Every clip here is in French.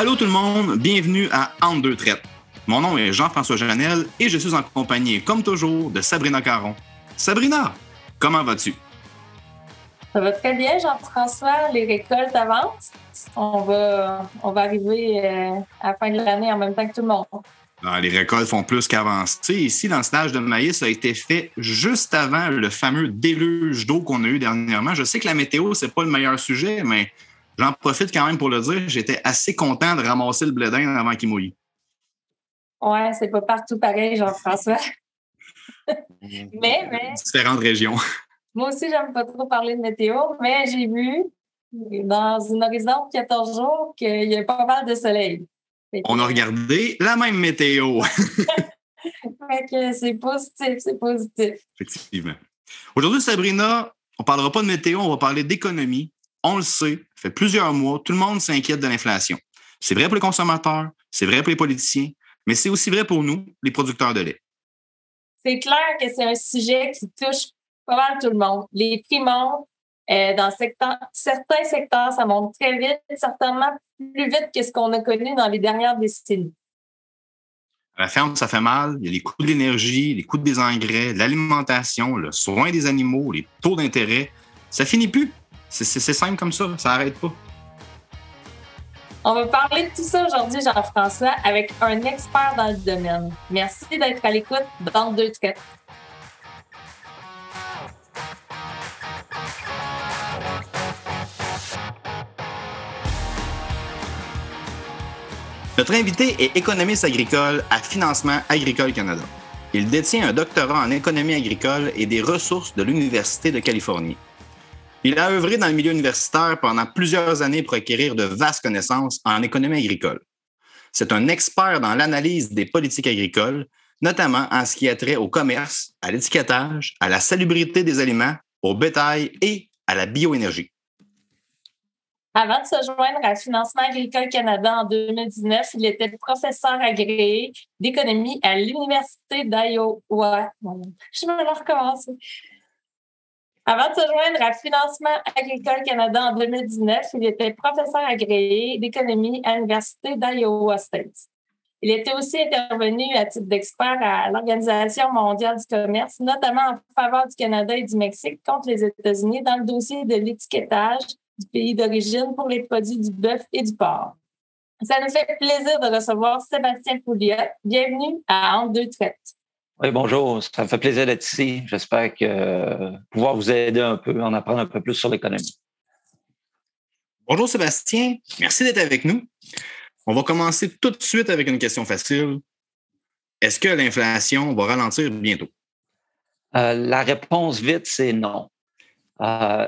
Allô tout le monde, bienvenue à Entre deux traites. Mon nom est Jean-François Janel et je suis en compagnie, comme toujours, de Sabrina Caron. Sabrina, comment vas-tu? Ça va très bien, Jean-François. Les récoltes avancent. On va, on va arriver euh, à la fin de l'année en même temps que tout le monde. Ah, les récoltes font plus qu'avancer. Ici, dans le stage de maïs, ça a été fait juste avant le fameux déluge d'eau qu'on a eu dernièrement. Je sais que la météo, c'est pas le meilleur sujet, mais j'en profite quand même pour le dire. J'étais assez content de ramasser le blé avant qu'il mouille. Ouais, c'est pas partout pareil, Jean-François. mais, mais. Différentes régions. Moi aussi, j'aime pas trop parler de météo, mais j'ai vu dans une horizon de 14 jours qu'il y a pas mal de soleil. On a regardé la même météo. c'est positif, c'est positif. Effectivement. Aujourd'hui, Sabrina, on ne parlera pas de météo, on va parler d'économie. On le sait, ça fait plusieurs mois, tout le monde s'inquiète de l'inflation. C'est vrai pour les consommateurs, c'est vrai pour les politiciens, mais c'est aussi vrai pour nous, les producteurs de lait. C'est clair que c'est un sujet qui touche pas mal tout le monde. Les prix montent. Euh, dans certains secteurs, ça monte très vite, certainement plus vite que ce qu'on a connu dans les dernières décennies. À la ferme, ça fait mal. Il y a les coûts de l'énergie, les coûts des engrais, l'alimentation, le soin des animaux, les taux d'intérêt. Ça finit plus. C'est simple comme ça. Ça n'arrête pas. On va parler de tout ça aujourd'hui, Jean-François, avec un expert dans le domaine. Merci d'être à l'écoute dans deux traits. Notre invité est économiste agricole à Financement Agricole Canada. Il détient un doctorat en économie agricole et des ressources de l'Université de Californie. Il a œuvré dans le milieu universitaire pendant plusieurs années pour acquérir de vastes connaissances en économie agricole. C'est un expert dans l'analyse des politiques agricoles, notamment en ce qui a trait au commerce, à l'étiquetage, à la salubrité des aliments, au bétail et à la bioénergie. Avant de se joindre à Financement agricole Canada en 2019, il était professeur agréé d'économie à l'Université d'Iowa. Je vais le recommencer. Avant de se joindre à Financement agricole Canada en 2019, il était professeur agréé d'économie à l'Université d'Iowa State. Il était aussi intervenu à titre d'expert à l'Organisation mondiale du commerce, notamment en faveur du Canada et du Mexique contre les États-Unis dans le dossier de l'étiquetage du pays d'origine pour les produits du bœuf et du porc. Ça nous fait plaisir de recevoir Sébastien Pouliot. Bienvenue à Entre deux traites. Oui, bonjour. Ça me fait plaisir d'être ici. J'espère que euh, pouvoir vous aider un peu, en apprendre un peu plus sur l'économie. Bonjour Sébastien. Merci d'être avec nous. On va commencer tout de suite avec une question facile. Est-ce que l'inflation va ralentir bientôt? Euh, la réponse vite, c'est non. Euh,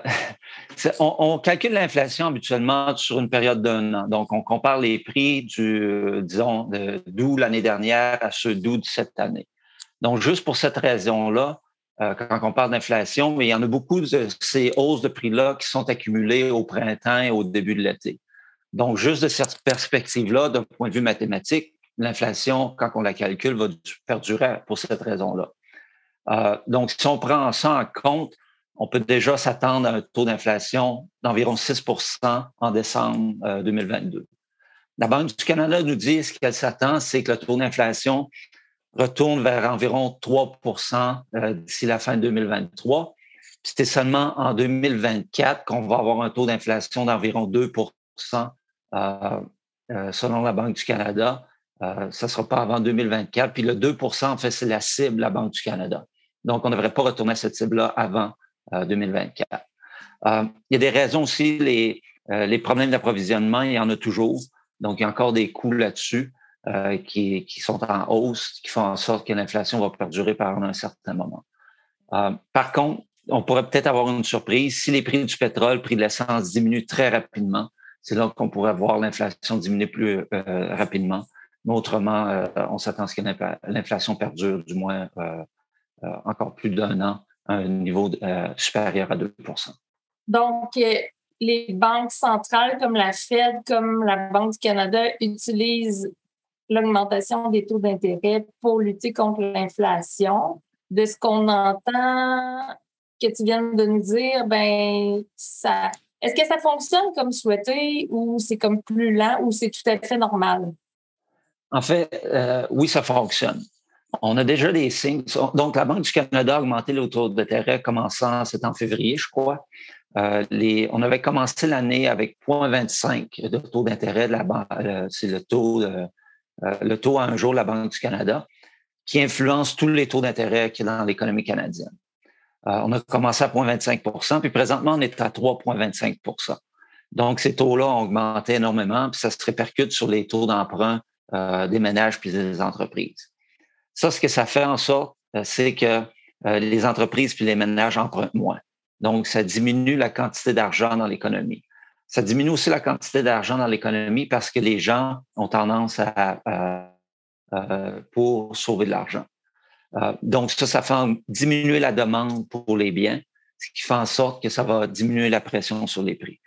on, calcule l'inflation habituellement sur une période d'un an. Donc, on compare les prix du, disons, d'août l'année dernière à ceux d'août de cette année. Donc, juste pour cette raison-là, euh, quand on parle d'inflation, il y en a beaucoup de ces hausses de prix-là qui sont accumulées au printemps et au début de l'été. Donc, juste de cette perspective-là, d'un point de vue mathématique, l'inflation, quand on la calcule, va perdurer pour cette raison-là. Euh, donc, si on prend ça en compte, on peut déjà s'attendre à un taux d'inflation d'environ 6% en décembre 2022. Euh, la Banque du Canada nous dit ce qu'elle s'attend, c'est que le taux d'inflation retourne vers environ 3% euh, d'ici la fin 2023. C'est seulement en 2024 qu'on va avoir un taux d'inflation d'environ 2% euh, selon la Banque du Canada. ça ne sera pas avant 2024. Puis le 2% en fait, c'est la cible de la Banque du Canada. Donc, on ne devrait pas retourner à cette cible-là avant 2024. Euh, euh, il y a des raisons aussi, les, euh, les problèmes d'approvisionnement, il y en a toujours. Donc, il y a encore des coûts là-dessus qui, qui, sont en hausse, qui font en sorte que l'inflation va perdurer pendant un certain moment. par contre, on pourrait peut-être avoir une surprise. Si les prix du pétrole, le prix de l'essence diminuent très rapidement, c'est là qu'on pourrait voir l'inflation diminuer plus rapidement. Mais autrement, on s'attend à ce que l'inflation perdure du moins encore plus d'un an un niveau euh, supérieur à 2% Donc, euh, les banques centrales comme la Fed, comme la Banque du Canada utilisent l'augmentation des taux d'intérêt pour lutter contre l'inflation. De ce qu'on entend, que tu viens de nous dire, ben ça Est-ce que ça fonctionne comme souhaité ou c'est comme plus lent ou c'est tout à fait normal? En fait, euh, oui, ça fonctionne. On a déjà des signes. Donc, la Banque du Canada a augmenté le taux d'intérêt commençant, c'est en février, je crois. Euh, les, on avait commencé l'année avec 0,25 de taux d'intérêt de la banque. Euh, c'est le taux, euh, le taux à un jour de la Banque du Canada qui influence tous les taux d'intérêt qui est dans l'économie canadienne. on a commencé à 0,25% puis présentement, on est à 3,25% Donc, ces taux-là ont augmenté énormément, puis ça se répercute sur les taux d'emprunt des ménages puis des entreprises. Ça, ce que ça fait en sorte, c'est que les entreprises puis les ménages empruntent moins. Donc, ça diminue la quantité d'argent dans l'économie. Ça diminue aussi la quantité d'argent dans l'économie parce que les gens ont tendance à, pour sauver de l'argent. Euh, donc, ça, ça fait diminuer la demande pour les biens, ce qui fait en sorte que ça va diminuer la pression sur les prix.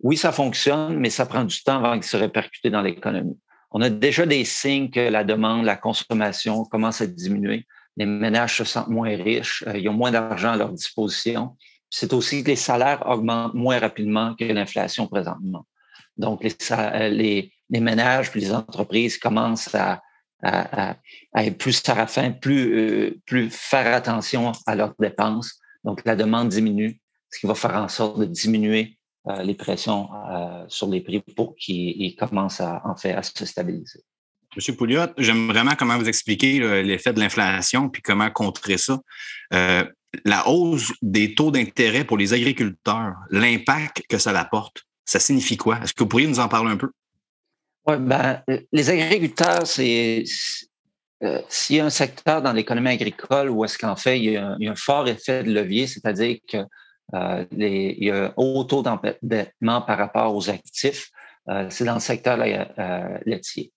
Oui, ça fonctionne, mais ça prend du temps avant qu'il se répercute dans l'économie. On a déjà des signes que la demande, la consommation commence à diminuer. Les ménages se sentent moins riches, euh, ils ont moins d'argent à leur disposition c'est aussi que les salaires augmentent moins rapidement que l'inflation présentement. Donc, les, euh, ménages puis les entreprises commencent à, être plus euh, plus faire attention à leurs dépenses. Donc, la demande diminue, ce qui va faire en sorte de diminuer euh, les pressions sur les prix pour qu'ils commencent à, en se stabiliser. Monsieur Pouliot, j'aime vraiment comment vous expliquer l'effet de l'inflation puis comment contrer ça la hausse des taux d'intérêt pour les agriculteurs, l'impact que ça apporte, ça signifie quoi? Est-ce que vous pourriez nous en parler un peu? Oui, ben, les agriculteurs, c'est euh, s'il y a un secteur dans l'économie agricole où est-ce qu'en fait il y, a, un fort effet de levier, c'est-à-dire qu'il euh, y a un haut taux d'endettement par rapport aux actifs, euh, c'est dans le secteur laitier.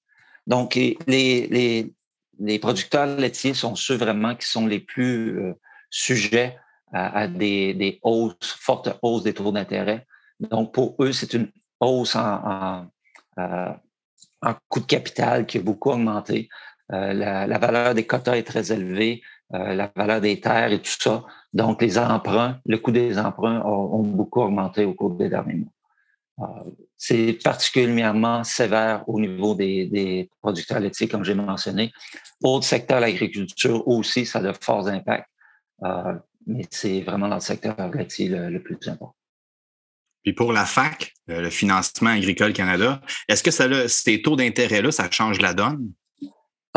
Donc, les, les, les, producteurs laitiers sont ceux vraiment qui sont les plus sujets à, des, des, hausses, fortes hausses des taux d'intérêt. Donc, pour eux, c'est une hausse en, en, en, coût de capital qui a beaucoup augmenté. Euh, la, la, valeur des quotas est très élevée, euh, la valeur des terres et tout ça. Donc, les emprunts, le coût des emprunts ont, beaucoup augmenté au cours des derniers mois. Euh, c'est particulièrement sévère au niveau des, des producteurs laitiers, comme j'ai mentionné. Autre secteur, l'agriculture aussi, ça a de forts impacts. Euh, mais c'est vraiment dans le secteur laitier le, plus important. Puis pour la FAC, euh, le financement agricole Canada, est-ce que ça, ces taux d'intérêt-là, ça change la donne?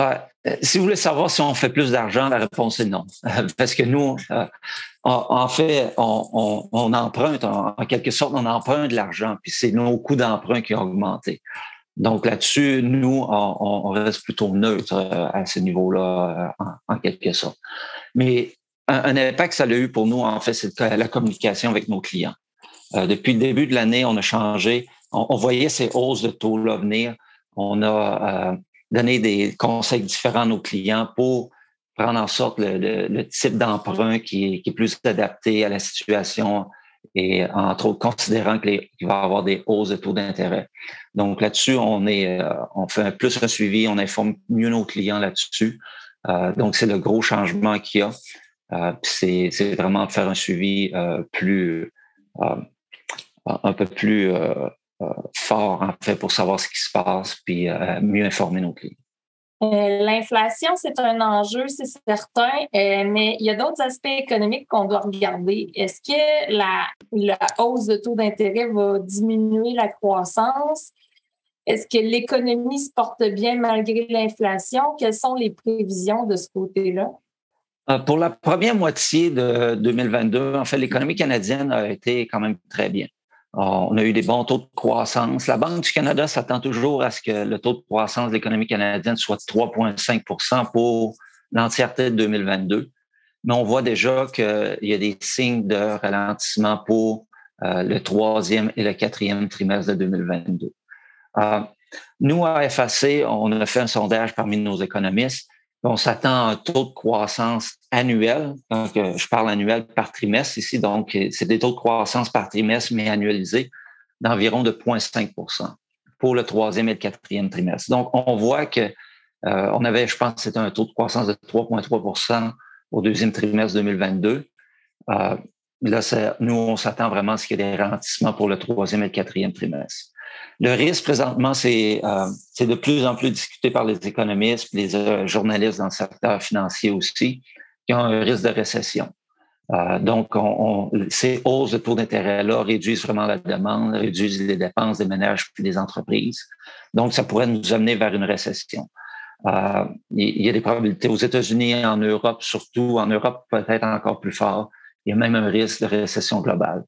Euh, si vous voulez savoir si on fait plus d'argent, la réponse est non. Parce que nous, en, fait, on, emprunte, en, quelque sorte, on emprunte de l'argent, puis c'est nos coûts d'emprunt qui ont augmenté. Donc là-dessus, nous, on, reste plutôt neutre à ce niveau-là, en, quelque sorte. Mais un, impact que ça a eu pour nous, en fait, c'est la communication avec nos clients. Euh, depuis le début de l'année, on a changé. On, voyait ces hausses de taux-là venir. On a euh, donné des conseils différents à nos clients pour prendre en sorte le, type d'emprunt qui, est plus adapté à la situation et entre autres considérant qu'il va y avoir des hausses de taux d'intérêt. Donc là-dessus, on est, euh, on fait plus un suivi, on informe mieux nos clients là-dessus. donc c'est le gros changement qu'il y a. Euh, c'est vraiment faire un suivi euh, plus, euh, un peu plus fort, en fait, pour savoir ce qui se passe, puis mieux informer nos clients. L'inflation, c'est un enjeu, c'est certain, mais il y a d'autres aspects économiques qu'on doit regarder. Est-ce que la, la, hausse de taux d'intérêt va diminuer la croissance? Est-ce que l'économie se porte bien malgré l'inflation? Quelles sont les prévisions de ce côté-là? Euh, pour la première moitié de 2022, en fait, l'économie canadienne a été quand même très bien. On a eu des bons taux de croissance. La Banque du Canada s'attend toujours à ce que le taux de croissance de l'économie canadienne soit de 3,5% pour l'entièreté de 2022. Mais on voit déjà qu'il y a des signes de ralentissement pour euh, le troisième et le quatrième trimestre de 2022. Euh, nous, à FAC, on a fait un sondage parmi nos économistes on s'attend à un taux de croissance annuel. Donc, euh, je parle annuel par trimestre ici. Donc, euh, c'est des taux de croissance par trimestre, mais annualisés d'environ de 0,5% pour le troisième et le quatrième trimestre. Donc, on voit que euh, on avait, je pense, c'était un taux de croissance de 3,3% au deuxième trimestre 2022. là, nous, on s'attend vraiment à ce qu'il y ait des ralentissements pour le troisième et le quatrième trimestre. Le risque, présentement, c'est euh, de plus en plus discuté par les économistes, les euh, journalistes dans le secteur financier aussi, qui ont un risque de récession. Euh, donc, on, ces hausses de taux d'intérêt-là réduisent vraiment la demande, réduisent les dépenses des ménages et des entreprises. Donc, ça pourrait nous amener vers une récession. Euh, il y a des probabilités aux États-Unis, en Europe, surtout en Europe peut-être encore plus fort. Il y a même un risque de récession globale.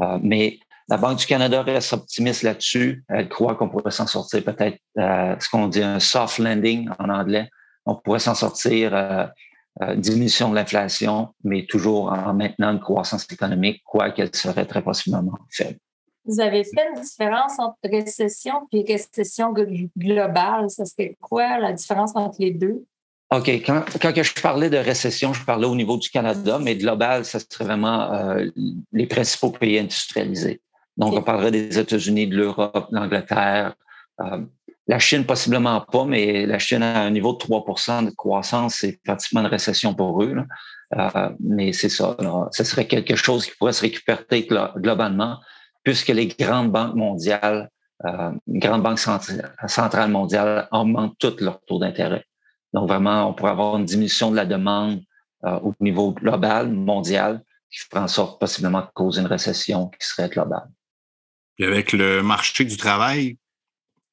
Euh, mais la Banque du Canada reste optimiste là-dessus. Elle croit qu'on pourrait s'en sortir peut-être ce qu'on dit un soft landing en anglais. On pourrait s'en sortir euh, diminution de l'inflation, mais toujours en maintenant une croissance économique, quoiqu'elle serait très possiblement faible. Vous avez fait une différence entre récession et récession globale. Ça serait quoi la différence entre les deux? OK. Quand, quand je parlais de récession, je parlais au niveau du Canada, mais global, ça serait vraiment euh, les principaux pays industrialisés. Donc, on parlerait des États-Unis, de l'Europe, de l'Angleterre, euh, la Chine, possiblement pas, mais la Chine a un niveau de 3% de croissance, c'est pratiquement une récession pour eux. Euh, mais c'est ça. Ce serait quelque chose qui pourrait se récupérer globalement, puisque les grandes banques mondiales, euh, grandes banques centrales mondiales augmentent toutes leurs taux d'intérêt. Donc, vraiment, on pourrait avoir une diminution de la demande euh, au niveau global, mondial, qui ferait en sorte possiblement de causer une récession qui serait globale. Puis avec le marché du travail,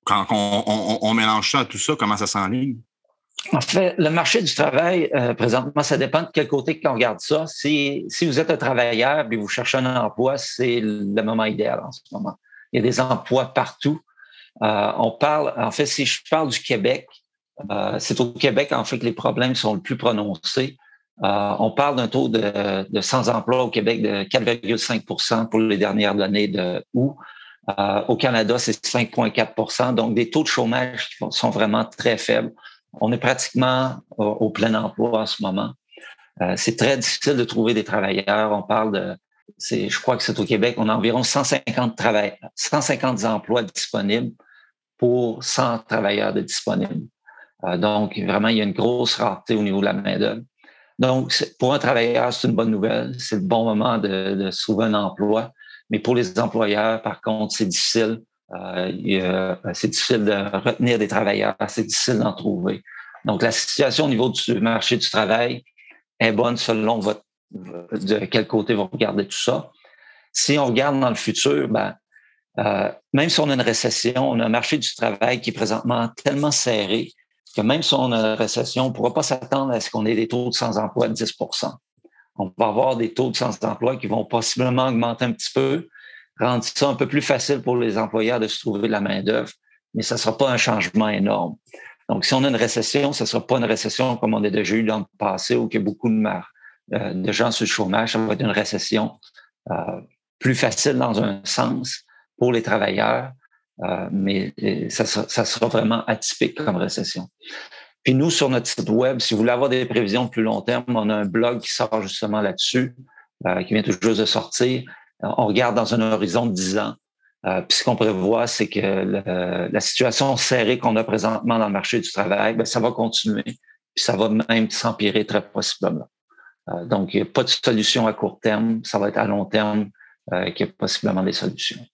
quand on, mélange ça à tout ça, comment ça s'enligne? En fait, le marché du travail, euh, présentement, ça dépend de quel côté qu'on regarde ça. Si, si vous êtes un travailleur et vous cherchez un emploi, c'est le moment idéal en ce moment. Il y a des emplois partout. Euh, on parle, en fait, si je parle du Québec, euh, c'est au Québec, en fait, que les problèmes sont le plus prononcés. on parle d'un taux de, de sans emploi au Québec de 4,5% pour les dernières années de août. Euh, au Canada, c'est 5,4% donc des taux de chômage qui sont vraiment très faibles. On est pratiquement au, plein emploi en ce moment. Euh, c'est très difficile de trouver des travailleurs. On parle de, c'est, je crois que c'est au Québec, on a environ 150 travailleurs, 150 emplois disponibles pour 100 travailleurs de disponibles. Euh, donc, vraiment, il y a une grosse rareté au niveau de la main-d'œuvre. Donc, pour un travailleur, c'est une bonne nouvelle. C'est le bon moment de, de trouver un emploi. Mais pour les employeurs, par contre, c'est difficile. Euh, c'est difficile de retenir des travailleurs, c'est difficile d'en trouver. Donc, la situation au niveau du marché du travail est bonne selon votre, de quel côté vous regardez tout ça. Si on regarde dans le futur, ben, euh, même si on a une récession, on a un marché du travail qui est présentement tellement serré que même si on a une récession, on ne pourra pas s'attendre à ce qu'on ait des taux de sans-emploi de 10 on va avoir des taux de sans-emploi qui vont possiblement augmenter un petit peu, rendre ça un peu plus facile pour les employeurs de se trouver de la main-d'œuvre, mais ça ne sera pas un changement énorme. Donc, si on a une récession, ce ne sera pas une récession comme on a déjà eu dans le passé où il y a beaucoup de, euh, de gens sur le chômage. Ça va être une récession euh, plus facile dans un sens pour les travailleurs, euh, mais ça ça sera vraiment atypique comme récession. Puis nous, sur notre site web, si vous voulez avoir des prévisions de plus long terme, on a un blog qui sort justement là-dessus, euh, qui vient tout juste de sortir. On regarde dans un horizon de 10 ans. Euh, puis ce qu'on prévoit, c'est que la situation serrée qu'on a présentement dans le marché du travail, bien, ça va continuer. Puis ça va même s'empirer très possiblement. Euh, donc, il n'y a pas de solution à court terme. Ça va être à long terme euh, qu'il y a possiblement des solutions.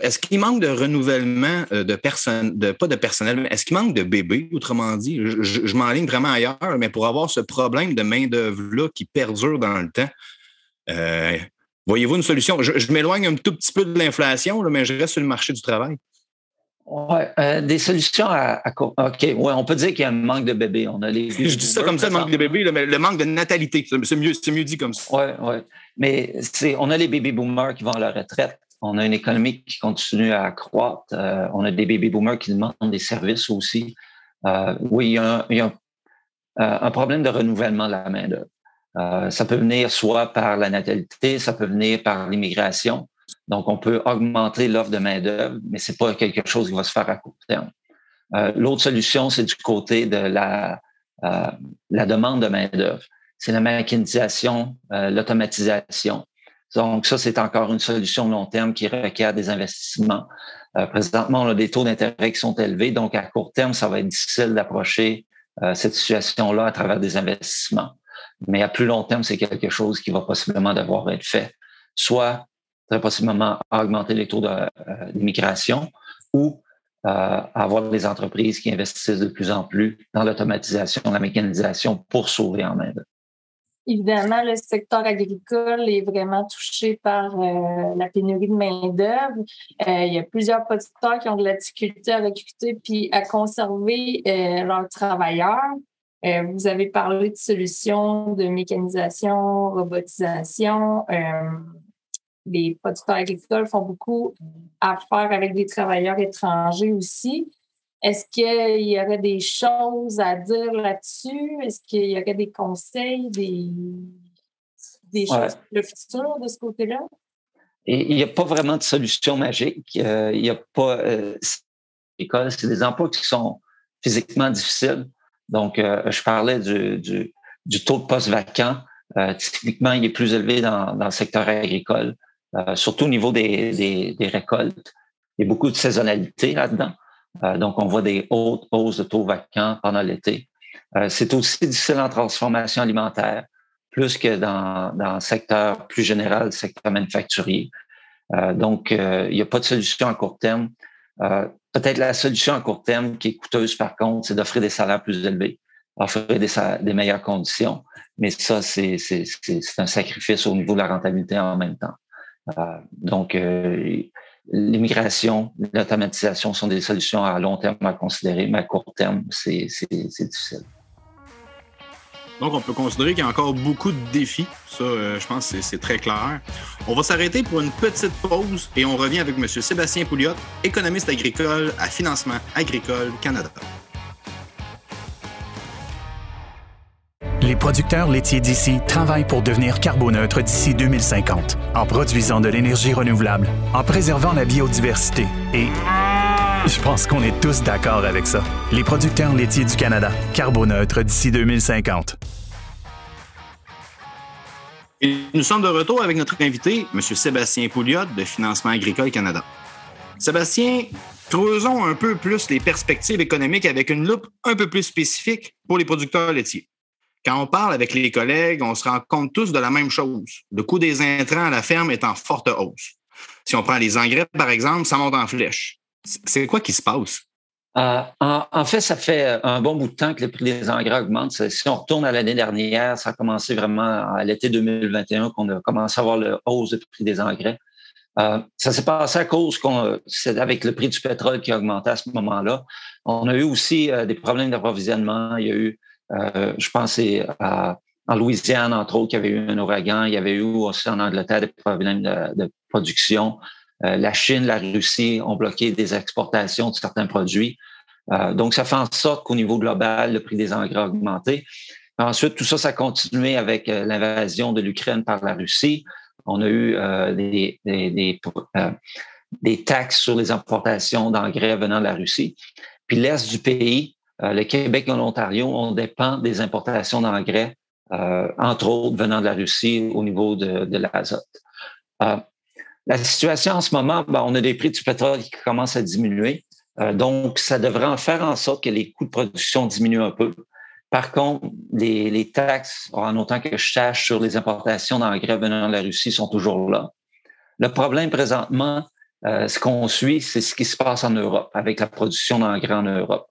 Est-ce qu'il manque de renouvellement euh, de personnes, de, pas de personnel, mais est-ce qu'il manque de bébés, autrement dit? Je, je, m'enligne vraiment ailleurs, mais pour avoir ce problème de main-d'œuvre-là qui perdure dans le temps, euh, voyez-vous une solution? Je, m'éloigne un tout petit peu de l'inflation, mais je reste sur le marché du travail. Oui, euh, des solutions à, OK, ouais, on peut dire qu'il y a un manque de bébés. On a les je dis ça comme ça, le manque de bébés, mais le manque de natalité, c'est mieux, mieux dit comme ça. Oui, oui. Mais on a les baby boomers qui vont à la retraite on a une économie qui continue à croître. Euh, on a des baby boomers qui demandent des services aussi. Euh, oui, il y a, euh, un, problème de renouvellement de la main-d'œuvre. ça peut venir soit par la natalité, ça peut venir par l'immigration. Donc, on peut augmenter l'offre de main-d'œuvre, mais c'est pas quelque chose qui va se faire à court terme. L'autre solution, c'est du côté de la, demande de main-d'œuvre. C'est la machinisation, l'automatisation. Donc, ça, c'est encore une solution long terme qui requiert des investissements. Euh, présentement, on a des taux d'intérêt qui sont élevés, donc à court terme, ça va être difficile d'approcher euh, cette situation-là à travers des investissements. Mais à plus long terme, c'est quelque chose qui va possiblement devoir être fait. soit très possiblement augmenter les taux d'immigration ou avoir des entreprises qui investissent de plus en plus dans l'automatisation, la mécanisation pour sauver en main Évidemment, le secteur agricole est vraiment touché par euh, la pénurie de main-d'œuvre. Euh, il y a plusieurs producteurs qui ont de la difficulté à recruter puis à conserver euh, leurs travailleurs. vous avez parlé de solutions de mécanisation, robotisation. les producteurs agricoles font beaucoup affaire avec des travailleurs étrangers aussi. Est-ce qu'il y aurait des choses à dire là-dessus? Est-ce qu'il y aurait des conseils, des, des choses pour le futur de ce côté-là? il n'y a pas vraiment de solution magique. Euh, il n'y a pas. Euh, c'est des emplois qui sont physiquement difficiles. Donc, euh, je parlais du, du, taux de poste vacant. typiquement, il est plus élevé dans, dans le secteur agricole, surtout au niveau des, des, des récoltes. Il y a beaucoup de saisonnalité là-dedans. Euh, donc, on voit des hautes hausses de taux vacants pendant l'été. Euh, c'est aussi difficile en transformation alimentaire, plus que dans, dans le secteur plus général, le secteur manufacturier. Euh, donc, il n'y a pas de solution à court terme. Peut-être la solution à court terme qui est coûteuse, par contre, c'est d'offrir des salaires plus élevés, offrir des, des meilleures conditions. Mais ça, c'est un sacrifice au niveau de la rentabilité en même temps. donc, l'immigration, l'automatisation sont des solutions à long terme à considérer, mais à court terme, c'est difficile. Donc, on peut considérer qu'il y a encore beaucoup de défis. Ça, euh, je pense c'est très clair. On va s'arrêter pour une petite pause et on revient avec M. Sébastien Pouliot, économiste agricole à Financement Agricole Canada. Les producteurs laitiers d'ici travaillent pour devenir carboneutres d'ici 2050, en produisant de l'énergie renouvelable, en préservant la biodiversité et... Je pense qu'on est tous d'accord avec ça. Les producteurs laitiers du Canada, carboneutres d'ici 2050. Et nous sommes de retour avec notre invité, M. Sébastien Pouliot de Financement agricole Canada. Sébastien, creusons un peu plus les perspectives économiques avec une loupe un peu plus spécifique pour les producteurs laitiers. Quand on parle avec les collègues, on se rend compte tous de la même chose. Le coût des intrants à la ferme est en forte hausse. Si on prend les engrais, par exemple, ça monte en flèche. C'est quoi qui se passe? Euh, en, fait, ça fait un bon bout de temps que le prix des engrais augmente. Si on retourne à l'année dernière, ça a commencé vraiment à l'été 2021 qu'on a commencé à voir le hausse du prix des engrais. Euh, ça s'est passé à cause qu'on, c'est avec le prix du pétrole qui a augmenté à ce moment-là. On a eu aussi euh, des problèmes d'approvisionnement. Il y a eu euh, je pense à, en Louisiane, entre autres, il y avait eu un ouragan. Il y avait eu aussi en Angleterre des problèmes de, production. Euh, la Chine, la Russie ont bloqué des exportations de certains produits. Euh, donc, ça fait en sorte qu'au niveau global, le prix des engrais a augmenté. Ensuite, tout ça, ça a continué avec l'invasion de l'Ukraine par la Russie. On a eu des, taxes sur les importations d'engrais venant de la Russie. Puis l'Est du pays, euh, le Québec et l'Ontario, on dépend des importations d'engrais, euh, entre autres venant de la Russie au niveau de, de l'azote. Euh, la situation en ce moment, ben, on a des prix du pétrole qui commencent à diminuer. donc, ça devrait en faire en sorte que les coûts de production diminuent un peu. Par contre, les, les taxes, en autant que je sache, sur les importations d'engrais venant de la Russie sont toujours là. Le problème présentement, ce qu'on suit, c'est ce qui se passe en Europe avec la production d'engrais en Europe.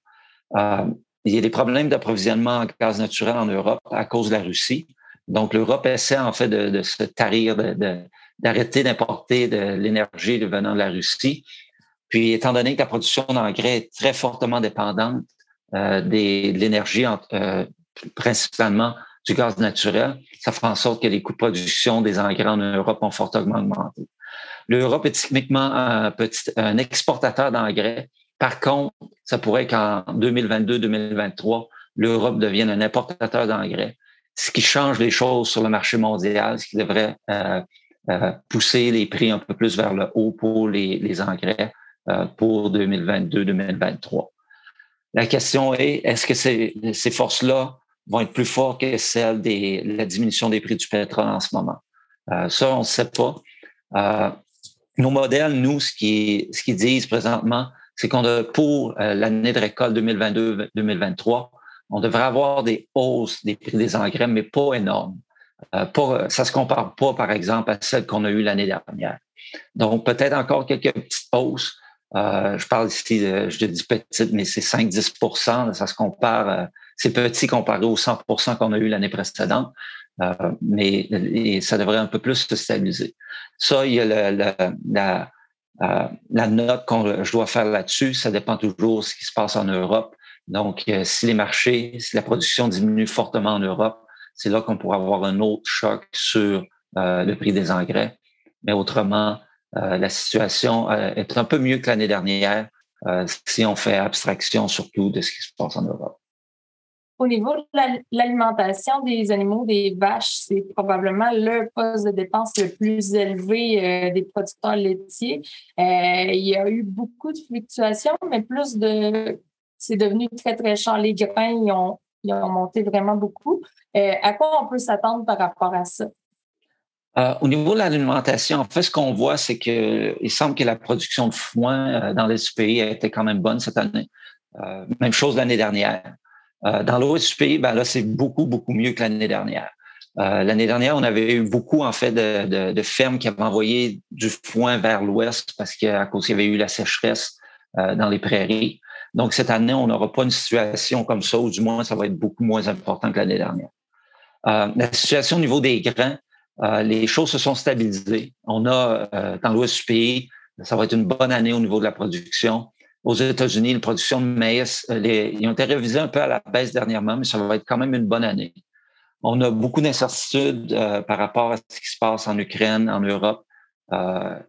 Euh, il y a des problèmes d'approvisionnement en gaz naturel en Europe à cause de la Russie. Donc, l'Europe essaie en fait de, se tarir, d'arrêter d'importer de l'énergie venant de la Russie. Puis, étant donné que la production d'engrais est très fortement dépendante euh, de l'énergie, euh, principalement du gaz naturel, ça fait en sorte que les coûts de production des engrais en Europe ont fortement augmenté. L'Europe est typiquement un, petit, un exportateur d'engrais par contre, ça pourrait qu'en 2022-2023, l'Europe devienne un importateur d'engrais, ce qui change les choses sur le marché mondial, ce qui devrait euh, euh, pousser les prix un peu plus vers le haut pour les, engrais euh, pour 2022-2023. La question est, est-ce que ces, ces forces-là vont être plus fortes que celles de la diminution des prix du pétrole en ce moment? ça, on ne sait pas. nos modèles, nous, ce qu'ils disent présentement, c'est qu'on a pour euh, l'année de récolte 2022-2023, on devrait avoir des hausses des prix des engrais, mais pas énormes. ça ne se compare pas, par exemple, à celle qu'on a eue l'année dernière. Donc, peut-être encore quelques petites hausses. je parle ici, je dis petite, mais c'est 5-10% Ça se compare, c'est petit comparé aux 100% qu'on a eu l'année précédente. mais ça devrait un peu plus se stabiliser. Ça, il y a la, euh, la note que je dois faire là-dessus, ça dépend toujours de ce qui se passe en Europe. Donc, euh, si les marchés, si la production diminue fortement en Europe, c'est là qu'on pourra avoir un autre choc sur euh, le prix des engrais. Mais autrement, la situation est un peu mieux que l'année dernière si on fait abstraction surtout de ce qui se passe en Europe. Au niveau de l'alimentation des animaux, des vaches, c'est probablement le poste de dépense le plus élevé euh, des producteurs laitiers. Euh, il y a eu beaucoup de fluctuations, mais plus de. C'est devenu très, très cher. Les grains, ils ont, ont monté vraiment beaucoup. Euh, à quoi on peut s'attendre par rapport à ça? au niveau de l'alimentation, en fait, ce qu'on voit, c'est qu'il semble que la production de foin dans les pays a été quand même bonne cette année. même chose l'année dernière. Euh, dans l'ouest du pays, ben là, c'est beaucoup, beaucoup mieux que l'année dernière. Euh, l'année dernière, on avait eu beaucoup, en fait, de, de, fermes qui avaient envoyé du foin vers l'ouest parce qu'à cause qu'il y avait eu la sécheresse euh, dans les prairies. Donc, cette année, on n'aura pas une situation comme ça, ou du moins, ça va être beaucoup moins important que l'année dernière. la situation au niveau des grains, les choses se sont stabilisées. On a, dans l'ouest du pays, ça va être une bonne année au niveau de la production aux États-Unis, la production de maïs, euh, ils ont été révisés un peu à la baisse dernièrement, mais ça va être quand même une bonne année. On a beaucoup d'incertitudes euh, par rapport à ce qui se passe en Ukraine, en Europe. Euh,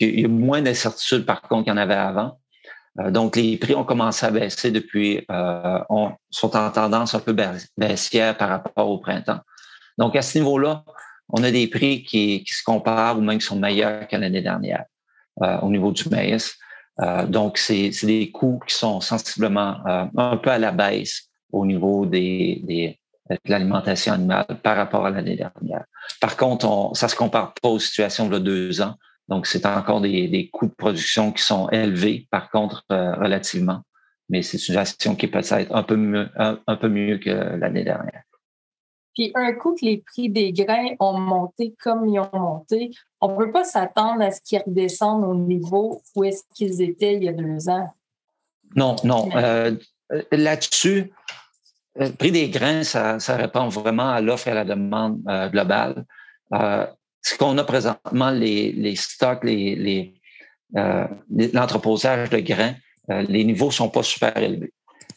il y a moins d'incertitudes, par contre, qu'il y en avait avant. donc, les prix ont commencé à baisser depuis, on, sont en tendance un peu baissière par rapport au printemps. Donc, à ce niveau-là, on a des prix qui, qui, se comparent ou même qui sont meilleurs que l'année dernière au niveau du maïs. Euh, donc, c'est des coûts qui sont sensiblement euh, un peu à la baisse au niveau des, des de l'alimentation animale par rapport à l'année dernière. Par contre, on, ça se compare pas aux situations de deux ans. Donc, c'est encore des, des, coûts de production qui sont élevés, par contre, euh, relativement. Mais c'est une situation qui peut être un peu mieux, un peu mieux que l'année dernière. Puis un coup que les prix des grains ont monté comme ils ont monté, on ne peut pas s'attendre à ce qu'ils redescendent au niveau où est-ce qu'ils étaient il y a deux ans. Non, non. Euh, là-dessus, le prix des grains, ça, répond vraiment à l'offre et à la demande euh, globale. Euh, ce qu'on a présentement, les, les stocks, les, l'entreposage de grains, les niveaux ne sont pas super élevés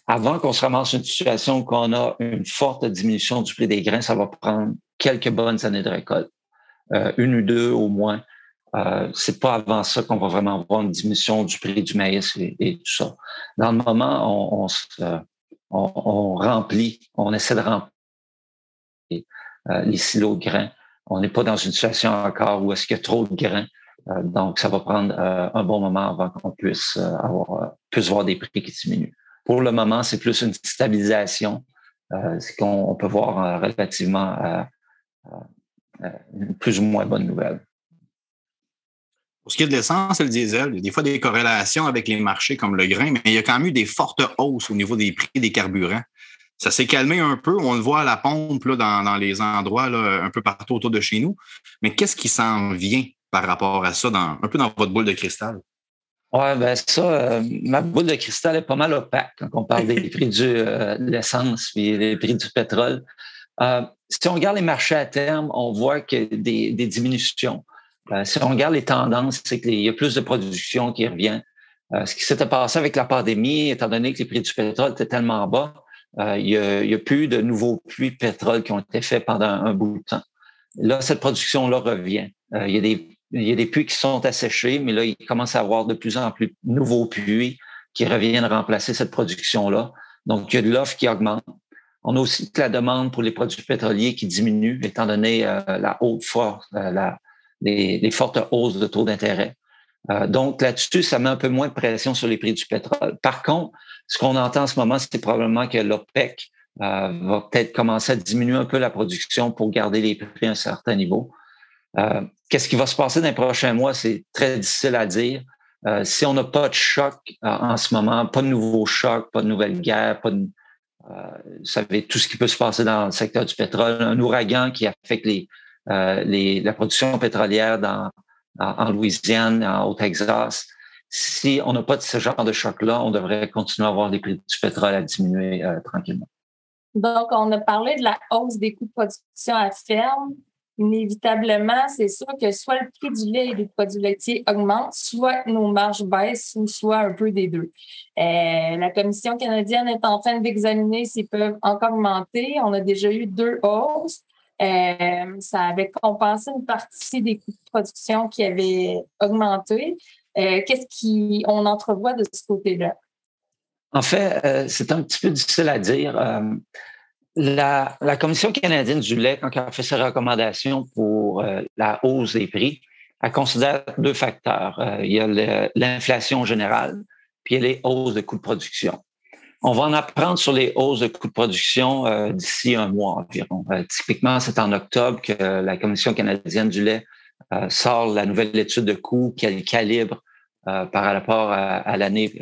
avant qu'on se ramasse une situation où on a une forte diminution du prix des grains, ça va prendre quelques bonnes années de récolte, euh, une ou deux au moins. Euh, c'est pas avant ça qu'on va vraiment avoir une diminution du prix du maïs et, tout ça. Dans le moment, on, on, on, remplit, on essaie de remplir euh, les silos de grains. On n'est pas dans une situation encore où est-ce qu'il y a trop de grains. Euh, donc, ça va prendre un bon moment avant qu'on puisse avoir, puisse voir des prix qui diminuent. Pour le moment, c'est plus une stabilisation, euh, ce qu'on peut voir euh, relativement euh, une plus ou moins bonne nouvelle. Pour ce qui est de l'essence et le diesel, il y a des fois des corrélations avec les marchés comme le grain, mais il y a quand même eu des fortes hausses au niveau des prix des carburants. Ça s'est calmé un peu. On le voit à la pompe là, dans, les endroits là, un peu partout autour de chez nous. Mais qu'est-ce qui s'en vient par rapport à ça, un peu dans votre boule de cristal? Oui, ben ça, euh, ma boule de cristal est pas mal opaque quand on parle des prix du, euh, de l'essence et des prix du pétrole. Euh, si on regarde les marchés à terme, on voit que des, des diminutions. si on regarde les tendances, c'est qu'il y a plus de production qui revient. ce qui s'était passé avec la pandémie, étant donné que les prix du pétrole étaient tellement bas, il n'y a, a, plus de nouveaux puits de pétrole qui ont été faits pendant un bout de temps. Là, cette production-là revient. il y a des il y a des puits qui sont asséchés, mais là, il commence à avoir de plus en plus de nouveaux puits qui reviennent remplacer cette production-là. Donc, il y a de l'offre qui augmente. On a aussi la demande pour les produits pétroliers qui diminue, étant donné euh, la haute force, euh, la, les, fortes hausses de taux d'intérêt. Euh, donc, là-dessus, ça met un peu moins de pression sur les prix du pétrole. Par contre, ce qu'on entend en ce moment, c'est probablement que l'OPEC va peut-être commencer à diminuer un peu la production pour garder les prix à un certain niveau. Euh, qu'est-ce qui va se passer dans les prochains mois? C'est très difficile à dire. Euh, si on n'a pas de choc euh, en ce moment, pas de nouveau choc, pas de nouvelle guerre, pas de, vous savez, tout ce qui peut se passer dans le secteur du pétrole, un ouragan qui affecte la production pétrolière dans, en Louisiane, au Texas. Si on n'a pas de ce genre de choc-là, on devrait continuer à voir les prix du pétrole à diminuer tranquillement. Donc, on a parlé de la hausse des coûts de production à ferme inévitablement, c'est sûr que soit le prix du lait et des produits laitiers augmente, soit nos marges baissent ou soit un peu des deux. Euh, la Commission canadienne est en train d'examiner s'ils peuvent encore augmenter. On a déjà eu deux hausses. Euh, ça avait compensé une partie des coûts de production qui avaient augmenté. Euh, qu'est-ce qu'on entrevoit de ce côté-là? En fait, c'est un petit peu difficile à dire la, Commission canadienne du lait, quand elle a fait ses recommandations pour euh, la hausse des prix, elle considère deux facteurs. Euh, il y a l'inflation générale, puis il y a les hausses de coûts de production. On va en apprendre sur les hausses de coûts de production euh, d'ici un mois environ. typiquement, c'est en octobre que la Commission canadienne du lait sort la nouvelle étude de coûts qu'elle calibre par rapport à l'année,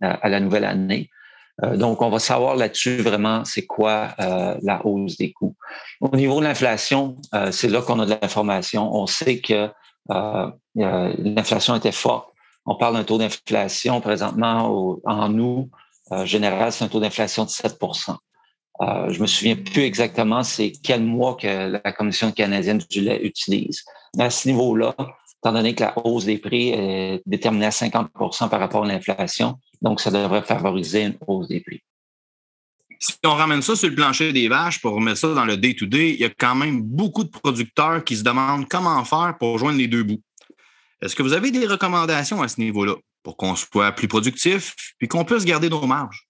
à la nouvelle année. Euh, donc, on va savoir là-dessus vraiment c'est quoi euh, la hausse des coûts. Au niveau de l'inflation, euh, c'est là qu'on a de l'information. On sait que l'inflation était forte. On parle d'un taux d'inflation présentement en août. général, c'est un taux d'inflation de 7% euh, je me souviens plus exactement c'est quel mois que la Commission canadienne du lait utilise. Mais à ce niveau-là, étant donné que la hausse des prix est déterminée à 50% par rapport à l'inflation, donc, ça devrait favoriser une hausse des prix. Si on ramène ça sur le plancher des vaches pour remettre ça dans le day-to-day, il y a quand même beaucoup de producteurs qui se demandent comment faire pour joindre les deux bouts. Est-ce que vous avez des recommandations à ce niveau-là pour qu'on soit plus productif puis qu'on puisse garder nos marges?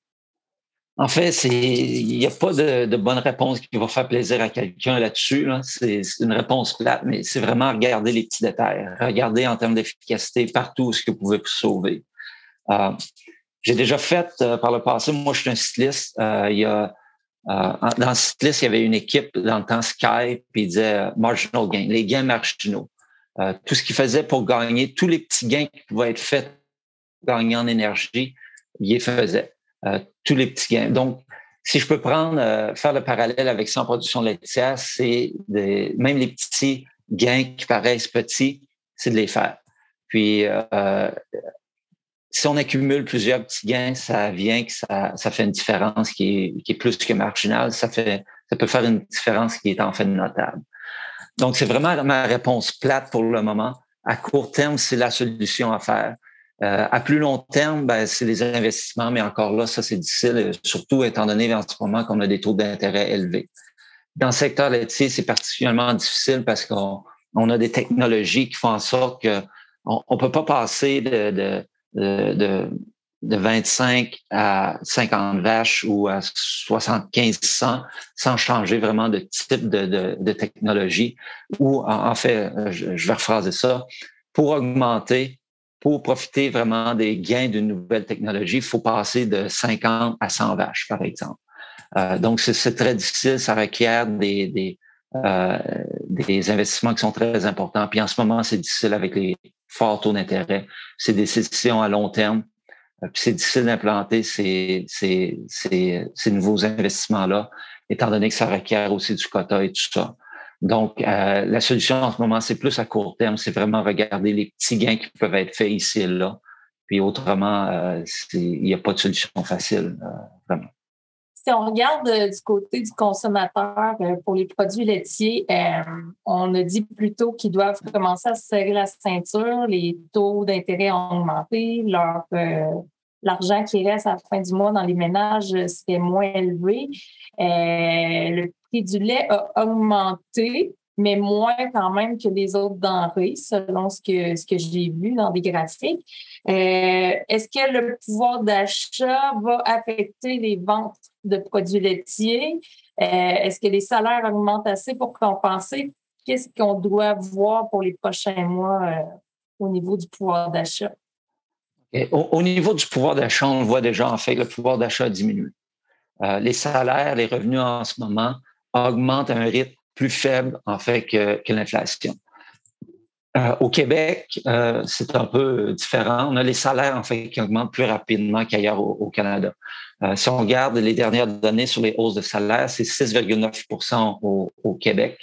En fait, il n'y a pas de, bonne réponse qui va faire plaisir à quelqu'un là-dessus. C'est une réponse plate, mais c'est vraiment regarder les petits détails. Regarder en termes d'efficacité partout ce que vous pouvez sauver. Euh, j'ai déjà fait euh, par le passé, moi je suis un cycliste, euh, il y a euh, dans le cycliste, il y avait une équipe dans le temps Sky, puis il disait marginal gain, les gains marginaux. tout ce qu'il faisait pour gagner, tous les petits gains qui pouvaient être faits pour gagner en énergie, il les faisait. Tous les petits gains. Donc, si je peux prendre, faire le parallèle avec en production laitière, c'est même les petits gains qui paraissent petits, c'est de les faire. Puis, si on accumule plusieurs petits gains, ça vient que ça, ça fait une différence qui est, qui est plus que marginale. Ça fait, ça peut faire une différence qui est en fait notable. Donc, c'est vraiment ma réponse plate pour le moment. À court terme, c'est la solution à faire. Euh, à plus long terme, ben, c'est les investissements, mais encore là, ça, c'est difficile, surtout étant donné en ce moment qu'on a des taux d'intérêt élevés. Dans le secteur laitier, c'est particulièrement difficile parce qu'on on a des technologies qui font en sorte que on ne peut pas passer de, de de, de 25 à 50 vaches ou à 75 100 sans changer vraiment de type de, de, technologie. Ou en, fait, je, vais rephraser ça, pour augmenter, pour profiter vraiment des gains d'une nouvelle technologie, il faut passer de 50 à 100 vaches, par exemple. Euh, donc, c'est très difficile, ça requiert des, des, euh, des investissements qui sont très importants. Puis en ce moment, c'est difficile avec les forts taux d'intérêt. C'est des décisions à long terme. Euh, puis c'est difficile d'implanter ces, ces, ces, ces, nouveaux investissements-là, étant donné que ça requiert aussi du quota et tout ça. Donc, euh, la solution en ce moment, c'est plus à court terme, c'est vraiment regarder les petits gains qui peuvent être faits ici et là. Puis autrement, euh, il n'y a pas de solution facile, euh, vraiment si on regarde du côté du consommateur pour les produits laitiers, on a dit plutôt qu'ils doivent commencer à se serrer la ceinture. Les taux d'intérêt ont augmenté. Leur, l'argent qui reste à la fin du mois dans les ménages serait moins élevé. le prix du lait a augmenté mais moins quand même que les autres denrées, selon ce que, ce que j'ai vu dans des graphiques. est-ce que le pouvoir d'achat va affecter les ventes de produits laitiers? Euh, est-ce que les salaires augmentent assez pour compenser? Qu'est-ce qu'on doit voir pour les prochains mois euh, au niveau du pouvoir d'achat? Au, niveau du pouvoir d'achat, on voit déjà en fait le pouvoir d'achat diminue. Euh, les salaires, les revenus en ce moment augmentent à un rythme plus faible en fait que, l'inflation. au Québec, c'est un peu différent. On a les salaires en fait qui augmentent plus rapidement qu'ailleurs au, Canada. si on regarde les dernières données sur les hausses de salaire, c'est 6,9 au, au, Québec.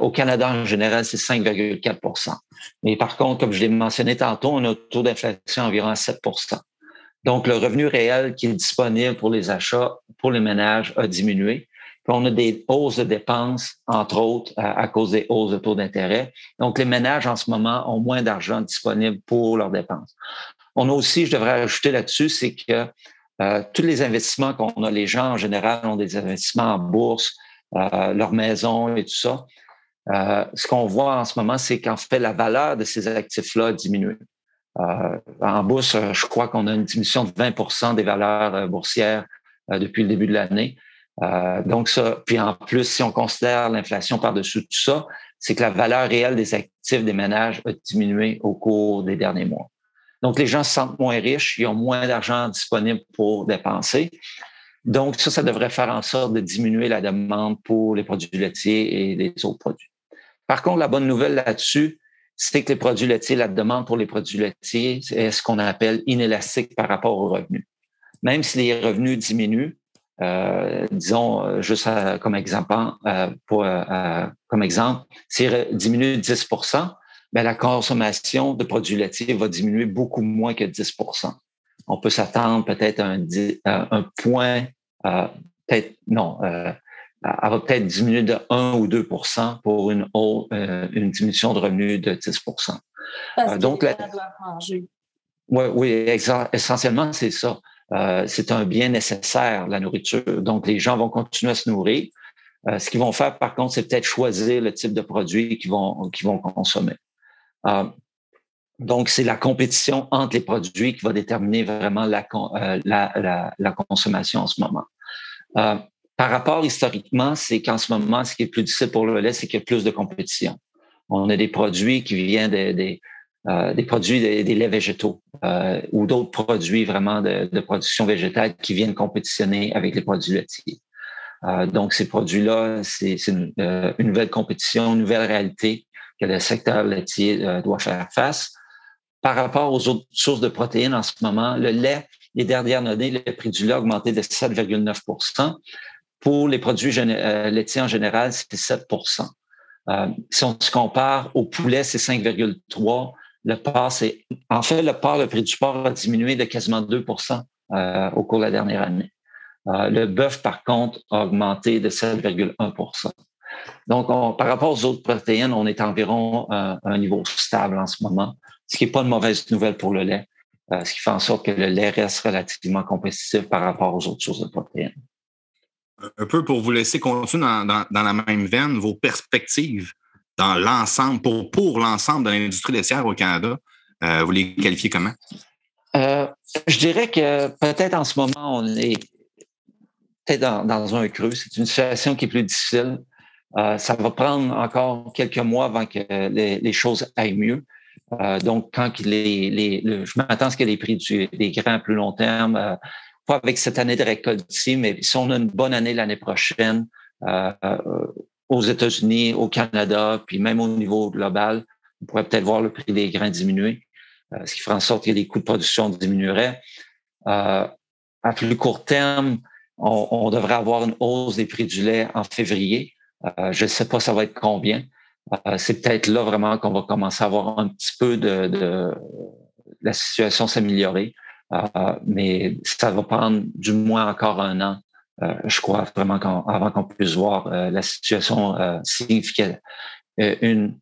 Au Canada en général, c'est 5,4% Mais par contre, comme je l'ai mentionné tantôt, on a un taux d'inflation environ à 7% donc, le revenu réel qui est disponible pour les achats, pour les ménages, a diminué. Puis on a des hausses de dépenses, entre autres, à, cause des hausses de taux d'intérêt. Donc, les ménages, en ce moment, ont moins d'argent disponible pour leurs dépenses. On a aussi, je devrais ajouter là-dessus, c'est que euh, tous les investissements qu'on a, les gens en général ont des investissements en bourse, euh, leur maison et tout ça. Euh, ce qu'on voit en ce moment, c'est qu'en fait, la valeur de ces actifs-là a diminué. Euh, en bourse, euh, je crois qu'on a une diminution de 20% des valeurs euh, boursières depuis le début de l'année. donc ça, puis en plus, si on considère l'inflation par-dessus tout ça, c'est que la valeur réelle des actifs des ménages a diminué au cours des derniers mois. Donc les gens se sentent moins riches, ils ont moins d'argent disponible pour dépenser. Donc ça, ça devrait faire en sorte de diminuer la demande pour les produits laitiers et les autres produits. Par contre, la bonne nouvelle là-dessus, c'est que les produits laitiers, la demande pour les produits laitiers est ce qu'on appelle inélastique par rapport aux revenus. Même si les revenus diminuent, euh, disons, euh, juste comme exemple, euh, pour, comme exemple, s'ils diminuent de 10% ben, la consommation de produits laitiers va diminuer beaucoup moins que 10% On peut s'attendre peut-être à un, un point, peut-être, non, elle va peut-être diminuer de 1 ou 2% pour une, euh, une diminution de revenus de 10 Parce euh, Donc, la... Oui, oui, essentiellement, c'est ça. Euh, c'est un bien nécessaire, la nourriture. Donc, les gens vont continuer à se nourrir. ce qu'ils vont faire, par contre, c'est peut-être choisir le type de produit qu'ils vont, qu'ils vont consommer. donc, c'est la compétition entre les produits qui va déterminer vraiment la, la, la, la consommation en ce moment. Par rapport historiquement, c'est qu'en ce moment, ce qui est plus difficile pour le lait, c'est qu'il y a plus de compétition. On a des produits qui viennent des, euh, produits des, laits végétaux euh, ou d'autres produits vraiment de, production végétale qui viennent compétitionner avec les produits laitiers. Euh, donc, ces produits-là, c'est une, une, nouvelle compétition, une nouvelle réalité que le secteur laitier doit faire face. Par rapport aux autres sources de protéines en ce moment, le lait, les dernières années, le prix du lait a augmenté de 7,9 pour les produits euh, laitiers en général, c'est 7% euh, Si on se compare au poulet, c'est 5,3 Le porc, c'est. En fait, le porc, le prix du porc a diminué de quasiment 2% euh, au cours de la dernière année. le bœuf, par contre, a augmenté de 7,1% Donc, par rapport aux autres protéines, on est environ à un niveau stable en ce moment, ce qui n'est pas une mauvaise nouvelle pour le lait, ce qui fait en sorte que le lait reste relativement compétitif par rapport aux autres sources de protéines un peu pour vous laisser continuer dans, la même veine, vos perspectives dans l'ensemble, pour, pour l'ensemble de l'industrie laitière au Canada, euh, vous les qualifiez comment? Euh, je dirais que peut-être en ce moment, on est peut-être dans, un creux. C'est une situation qui est plus difficile. Euh, ça va prendre encore quelques mois avant que les, choses aillent mieux. donc, quand je m'attends à ce que les prix des grains à plus long terme pas avec cette année de récolte-ci, mais si on a une bonne année l'année prochaine euh, euh, aux États-Unis, au Canada, puis même au niveau global, on pourrait peut-être voir le prix des grains diminuer, euh, ce qui ferait en sorte que les coûts de production diminueraient. à plus court terme, on, devrait avoir une hausse des prix du lait en février. je ne sais pas ça va être combien. c'est peut-être là vraiment qu'on va commencer à voir un petit peu de, de la situation s'améliorer. Euh, mais ça va prendre du moins encore un an, euh, je crois, vraiment avant qu'on puisse voir euh, la situation significative, une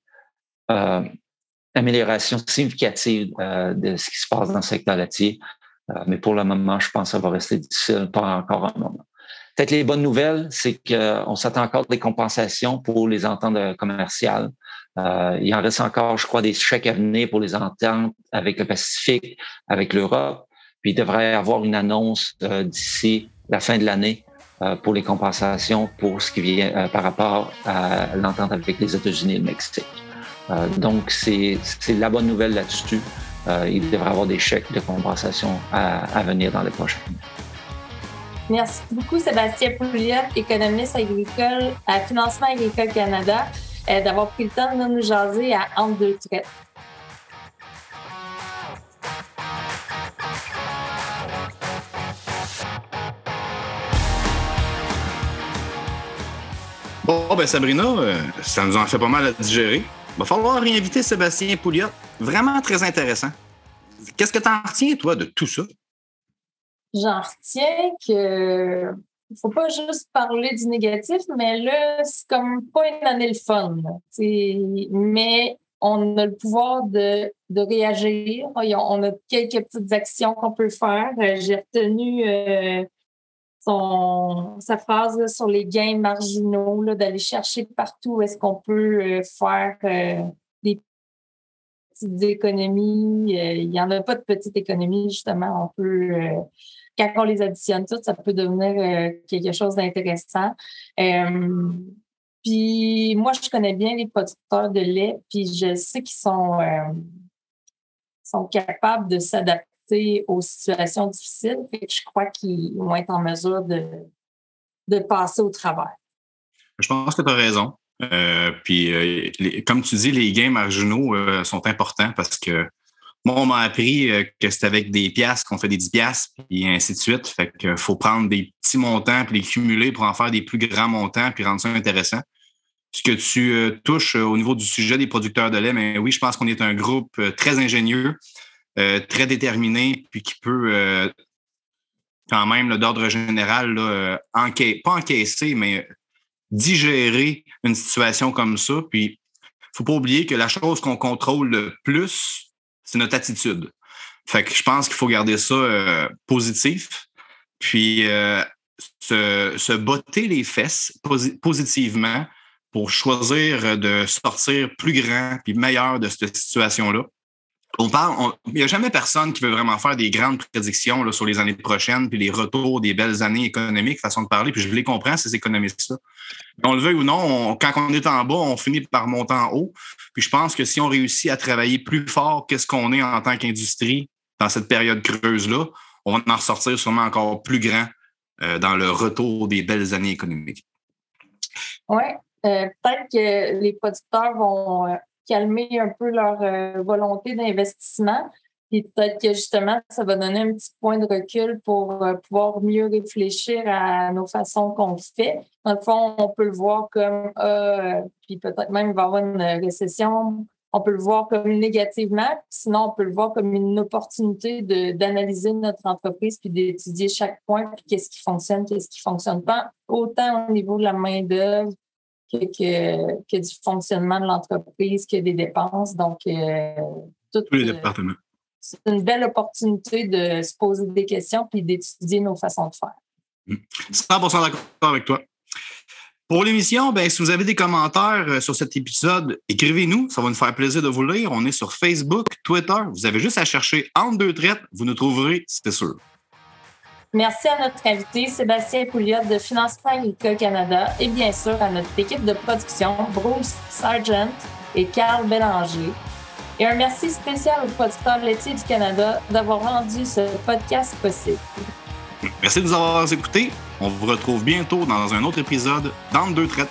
amélioration significative de ce qui se passe dans le secteur laitier. mais pour le moment, je pense que ça va rester difficile, pas encore un moment. Peut-être les bonnes nouvelles, c'est qu'on s'attend encore des compensations pour les ententes commerciales. il en reste encore, je crois, des chèques à venir pour les ententes avec le Pacifique, avec l'Europe. Puis il devrait y avoir une annonce euh, d'ici la fin de l'année euh, pour les compensations pour ce qui vient euh, par rapport à l'entente avec les États-Unis et le Mexique. donc, c'est la bonne nouvelle là-dessus. il devrait y avoir des chèques de compensation à, venir dans les prochains mois. Merci beaucoup, Sébastien Pouliot, économiste agricole à Financement agricole Canada. d'avoir pris le temps de nous jaser à Entre deux traites. Bon, ben Sabrina, euh, ça nous en fait pas mal à digérer. Va falloir réinviter Sébastien Pouliot. Vraiment très intéressant. Qu'est-ce que tu en retiens, toi, de tout ça? J'en retiens que il faut pas juste parler du négatif, mais là, c'est comme pas une année le fun. mais on a le pouvoir de, de réagir. On a quelques petites actions qu'on peut faire. Euh, j'ai retenu euh, son, sa phrase sur les gains marginaux, d'aller chercher partout est-ce qu'on peut euh, faire euh, des petites économies. Euh, il n'y en a pas de petites économies, justement. On peut, quand on les additionne toutes, ça peut devenir quelque chose d'intéressant. puis moi, je connais bien les producteurs de lait, puis je sais qu'ils sont, sont capables de s'adapter aux situations difficiles. je crois qu'ils vont être en mesure de, de passer au travers. Je pense que tu as raison. Euh, puis, euh, comme tu dis, les gains marginaux euh, sont importants parce que moi, on m'a appris que c'est avec des piastres qu'on fait des 10 piastres, et ainsi de suite. Fait faut prendre des petits montants puis les cumuler pour en faire des plus grands montants puis rendre ça intéressant. Ce que tu touches au niveau du sujet des producteurs de lait, mais oui, je pense qu'on est un groupe très ingénieux. Euh, très déterminé, puis qui peut euh, quand même, d'ordre général, là, euh, pas encaisser, mais digérer une situation comme ça. Puis, il ne faut pas oublier que la chose qu'on contrôle le plus, c'est notre attitude. Fait que je pense qu'il faut garder ça positif. Puis, se, se, botter les fesses positivement pour choisir de sortir plus grand puis meilleur de cette situation-là on parle, il n'y a jamais personne qui veut vraiment faire des grandes prédictions sur les années prochaines, puis les retours des belles années économiques, façon de parler, puis je les comprends, ces économistes-là. On le veut ou non, quand on est en bas, on finit par monter en haut. Puis je pense que si on réussit à travailler plus fort qu'est-ce qu'on est en tant qu'industrie dans cette période creuse-là, on va en ressortir sûrement encore plus grand euh, dans le retour des belles années économiques. Oui, euh, peut-être que les producteurs vont euh, calmer un peu leur euh, volonté d'investissement. Et peut-être que justement, ça va donner un petit point de recul pour euh, pouvoir mieux réfléchir à nos façons qu'on fait. Dans le fond, on peut le voir comme, euh, puis peut-être même il va y avoir une récession, on peut le voir comme négativement, sinon on peut le voir comme une opportunité d'analyser notre entreprise puis d'étudier chaque point, puis qu'est-ce qui fonctionne, qu'est-ce qui fonctionne pas, autant au niveau de la main-d'œuvre que, que, du fonctionnement de l'entreprise, que des dépenses. Donc, euh, tous les euh, départements. c'est une belle opportunité de se poser des questions puis d'étudier nos façons de faire. 100% mmh. d'accord avec toi. Pour l'émission, ben, si vous avez des commentaires euh, sur cet épisode, écrivez-nous. Ça va nous faire plaisir de vous lire. On est sur Facebook, Twitter. Vous avez juste à chercher entre deux traites. Vous nous trouverez, c'est sûr. Merci à notre invité Sébastien Pouliot de Financement Agricole Canada et bien sûr à notre équipe de production Bruce Sargent et Carl Bélanger. Et un merci spécial aux producteurs laitiers du Canada d'avoir rendu ce podcast possible. Merci de nous avoir écoutés. On vous retrouve bientôt dans un autre épisode dans deux traites.